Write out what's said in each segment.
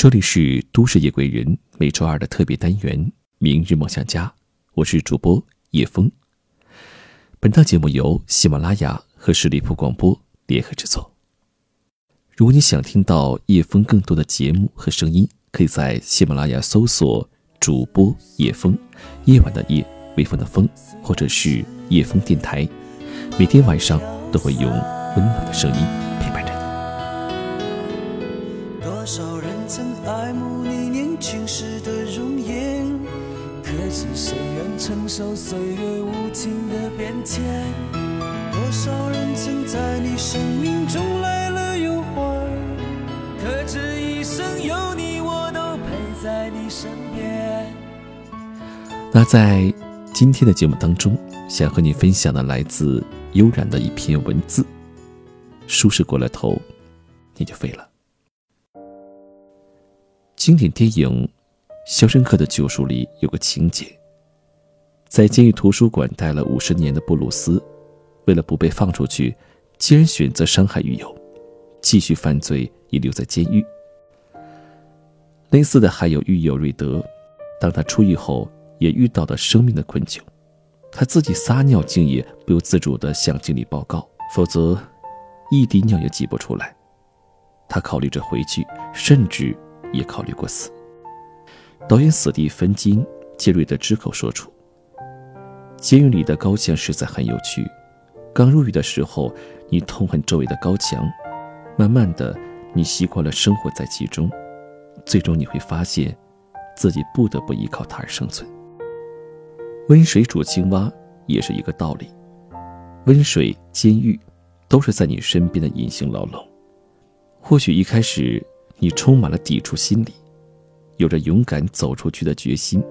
这里是都市夜归人每周二的特别单元《明日梦想家》，我是主播叶枫。本档节目由喜马拉雅和十里铺广播联合制作。如果你想听到叶枫更多的节目和声音，可以在喜马拉雅搜索主播叶枫，夜晚的夜，微风的风，或者是叶枫电台，每天晚上都会用温暖的声音陪伴着你。多少人是谁愿承受岁月无情的变迁？多少人曾在你生命中来了又还，可这一生有你，我都陪在你身边。那在今天的节目当中，想和你分享的来自悠然的一篇文字，舒适过了头，你就废了。经典电影《肖申克的救赎》里有个情节，在监狱图书馆待了五十年的布鲁斯，为了不被放出去，竟然选择伤害狱友，继续犯罪，以留在监狱。类似的还有狱友瑞德，当他出狱后。也遇到了生命的困窘，他自己撒尿竟也不由自主地向经理报告，否则一滴尿也挤不出来。他考虑着回去，甚至也考虑过死。导演史蒂芬金借瑞德之口说出：“监狱里的高墙实在很有趣。刚入狱的时候，你痛恨周围的高墙，慢慢的，你习惯了生活在其中，最终你会发现，自己不得不依靠它而生存。”温水煮青蛙也是一个道理，温水、监狱，都是在你身边的隐形牢笼。或许一开始你充满了抵触心理，有着勇敢走出去的决心，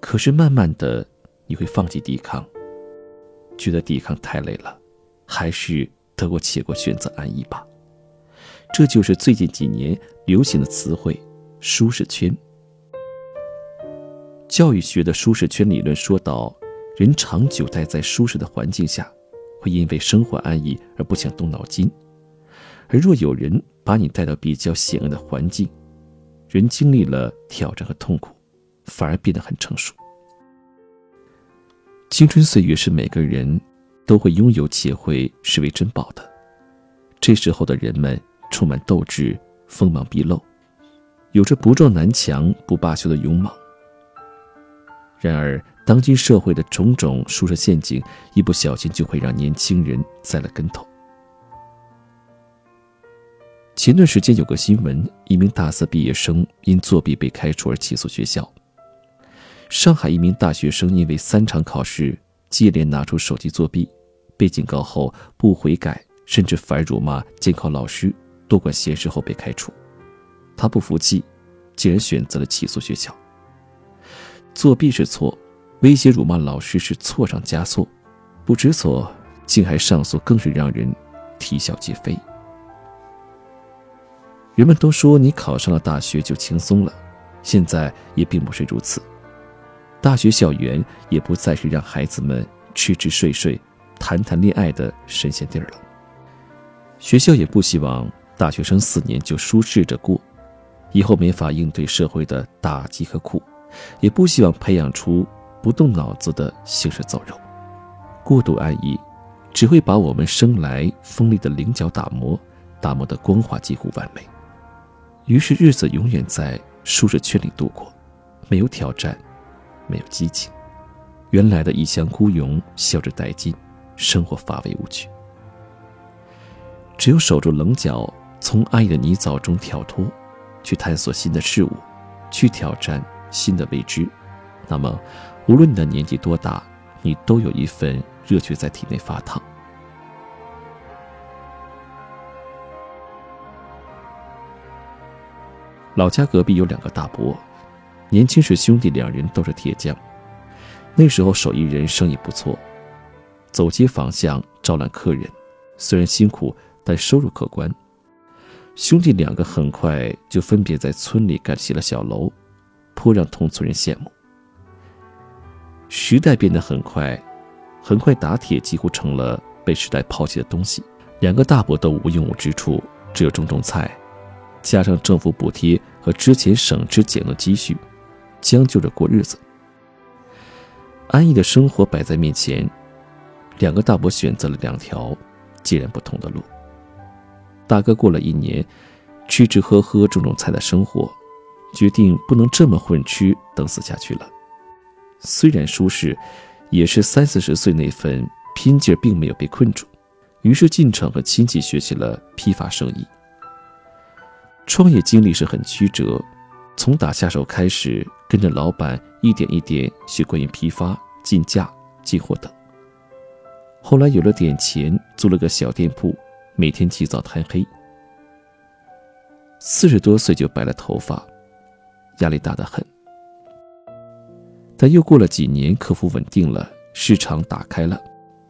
可是慢慢的你会放弃抵抗，觉得抵抗太累了，还是得过且过，选择安逸吧。这就是最近几年流行的词汇——舒适圈。教育学的舒适圈理论说到，人长久待在舒适的环境下，会因为生活安逸而不想动脑筋；而若有人把你带到比较险恶的环境，人经历了挑战和痛苦，反而变得很成熟。青春岁月是每个人都会拥有且会视为珍宝的，这时候的人们充满斗志，锋芒毕露，有着不撞南墙不罢休的勇猛。然而，当今社会的种种舒适陷阱，一不小心就会让年轻人栽了跟头。前段时间有个新闻，一名大四毕业生因作弊被开除而起诉学校。上海一名大学生因为三场考试接连拿出手机作弊，被警告后不悔改，甚至反辱骂监考老师，多管闲事后被开除。他不服气，竟然选择了起诉学校。作弊是错，威胁辱骂老师是错上加错，不知错竟还上诉，更是让人啼笑皆非。人们都说你考上了大学就轻松了，现在也并不是如此。大学校园也不再是让孩子们吃吃睡睡、谈谈恋爱的神仙地儿了。学校也不希望大学生四年就舒适着过，以后没法应对社会的打击和苦。也不希望培养出不动脑子的行尸走肉，过度安逸，只会把我们生来锋利的棱角打磨，打磨的光滑几乎完美。于是日子永远在舒适圈里度过，没有挑战，没有激情，原来的一腔孤勇消之殆尽，生活乏味无趣。只有守住棱角，从安逸的泥沼中跳脱，去探索新的事物，去挑战。新的未知，那么，无论你的年纪多大，你都有一份热血在体内发烫。老家隔壁有两个大伯，年轻时兄弟两人都是铁匠，那时候手艺人生意不错，走街访巷招揽客人，虽然辛苦，但收入可观。兄弟两个很快就分别在村里盖起了小楼。颇让同村人羡慕。时代变得很快，很快打铁几乎成了被时代抛弃的东西。两个大伯都无用武之处，只有种种菜，加上政府补贴和之前省吃俭用积蓄，将就着过日子。安逸的生活摆在面前，两个大伯选择了两条截然不同的路。大哥过了一年吃吃喝喝、种种菜的生活，决定不能这么混吃等死下去了。虽然舒适，也是三四十岁那份拼劲并没有被困住，于是进城和亲戚学习了批发生意。创业经历是很曲折，从打下手开始，跟着老板一点一点学关于批发、进价、进货等。后来有了点钱，租了个小店铺，每天起早贪黑。四十多岁就白了头发，压力大得很。但又过了几年，客户稳定了，市场打开了，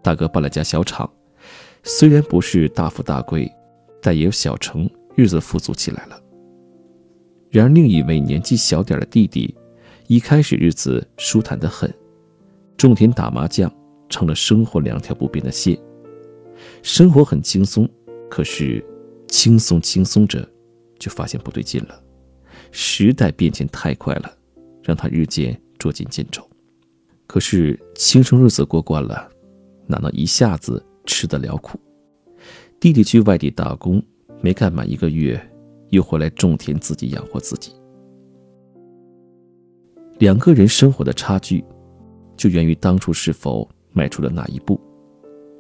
大哥办了家小厂，虽然不是大富大贵，但也有小成，日子富足起来了。然而另一位年纪小点的弟弟，一开始日子舒坦得很，种田打麻将成了生活两条不变的线，生活很轻松。可是轻松轻松着，就发现不对劲了，时代变迁太快了，让他日渐。捉襟见肘，可是轻松日子过惯了，哪能一下子吃得了苦？弟弟去外地打工，没干满一个月，又回来种田，自己养活自己。两个人生活的差距，就源于当初是否迈出了那一步。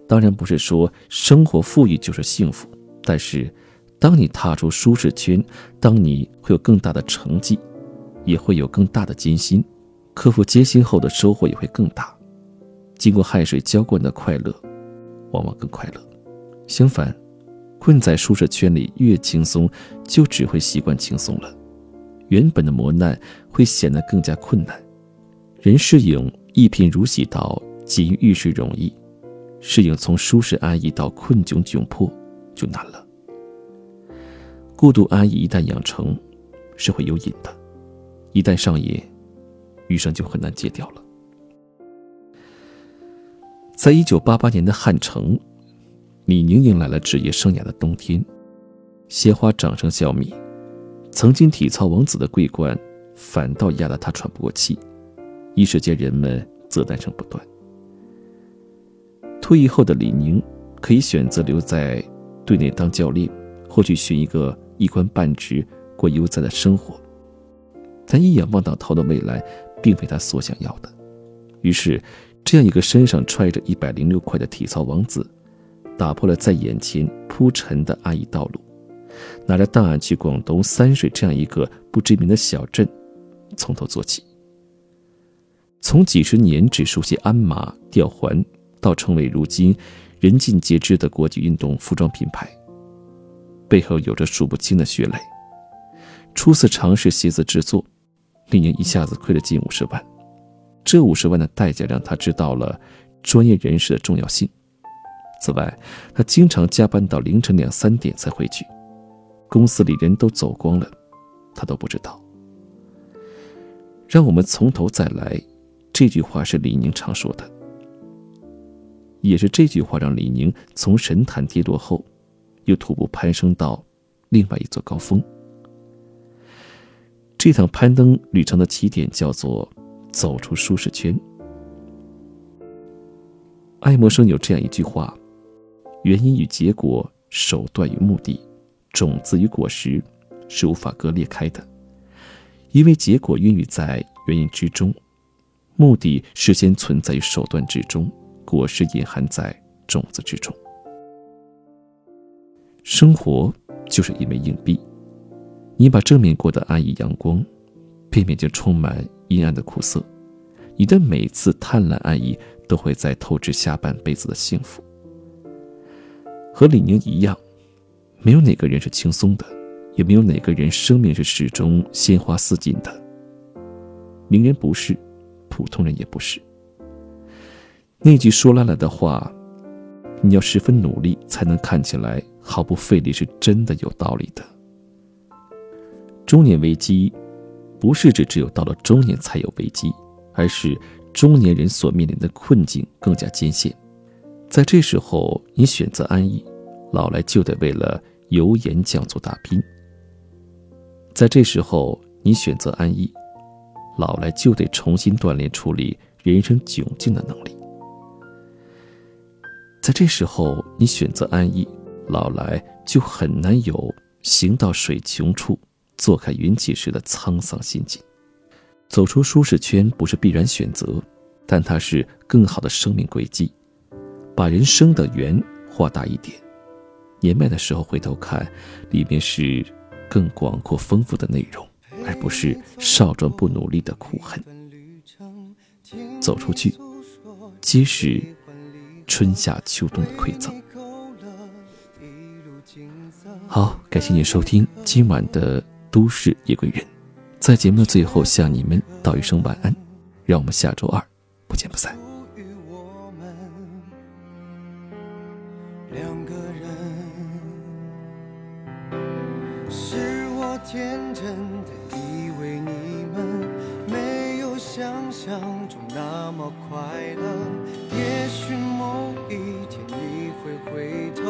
当然不是说生活富裕就是幸福，但是，当你踏出舒适圈，当你会有更大的成绩，也会有更大的艰辛。克服艰辛后的收获也会更大，经过汗水浇灌的快乐，往往更快乐。相反，困在舒适圈里越轻松，就只会习惯轻松了，原本的磨难会显得更加困难。人适应一贫如洗到锦衣玉食容易，适应从舒适安逸到困窘窘迫就难了。过度安逸一旦养成，是会有瘾的，一旦上瘾。余生就很难戒掉了。在一九八八年的汉城，李宁迎来了职业生涯的冬天，鲜花掌声笑弭，曾经体操王子的桂冠反倒压得他喘不过气，一时间人们责难声不断。退役后的李宁可以选择留在队内当教练，或去寻一个一官半职过悠哉的生活，但一眼望到头的未来。并非他所想要的，于是，这样一个身上揣着一百零六块的体操王子，打破了在眼前铺陈的安逸道路，拿着档案去广东三水这样一个不知名的小镇，从头做起。从几十年只熟悉鞍马吊环，到成为如今人尽皆知的国际运动服装品牌，背后有着数不清的血泪。初次尝试鞋子制作。李宁一下子亏了近五十万，这五十万的代价让他知道了专业人士的重要性。此外，他经常加班到凌晨两三点才回去，公司里人都走光了，他都不知道。让我们从头再来，这句话是李宁常说的，也是这句话让李宁从神坛跌落后，又徒步攀升到另外一座高峰。这趟攀登旅程的起点叫做走出舒适圈。爱默生有这样一句话：“原因与结果，手段与目的，种子与果实，是无法割裂开的。因为结果孕育在原因之中，目的事先存在于手段之中，果实隐含在种子之中。生活就是一枚硬币。”你把正面过得安逸阳光，背面就充满阴暗的苦涩。你的每次贪婪安逸，都会在透支下半辈子的幸福。和李宁一样，没有哪个人是轻松的，也没有哪个人生命是始终鲜花似锦的。名人不是，普通人也不是。那句说烂了的话，你要十分努力才能看起来毫不费力，是真的有道理的。中年危机，不是指只有到了中年才有危机，而是中年人所面临的困境更加艰险。在这时候，你选择安逸，老来就得为了油盐酱醋打拼。在这时候，你选择安逸，老来就得重新锻炼处理人生窘境的能力。在这时候，你选择安逸，老来就很难有行到水穷处，坐看云起时的沧桑心境。走出舒适圈不是必然选择，但它是更好的生命轨迹。把人生的圆画大一点，年迈的时候回头看，里面是更广阔丰富的内容，而不是少壮不努力的苦恨。走出去，皆是春夏秋冬的馈赠。好，感谢您收听今晚的都市夜归人，在节目的最后向你们道一声晚安，让我们下周二不见不散。两个人，是我天真的以为你们没有想象中那么快乐，也许某一天你会回头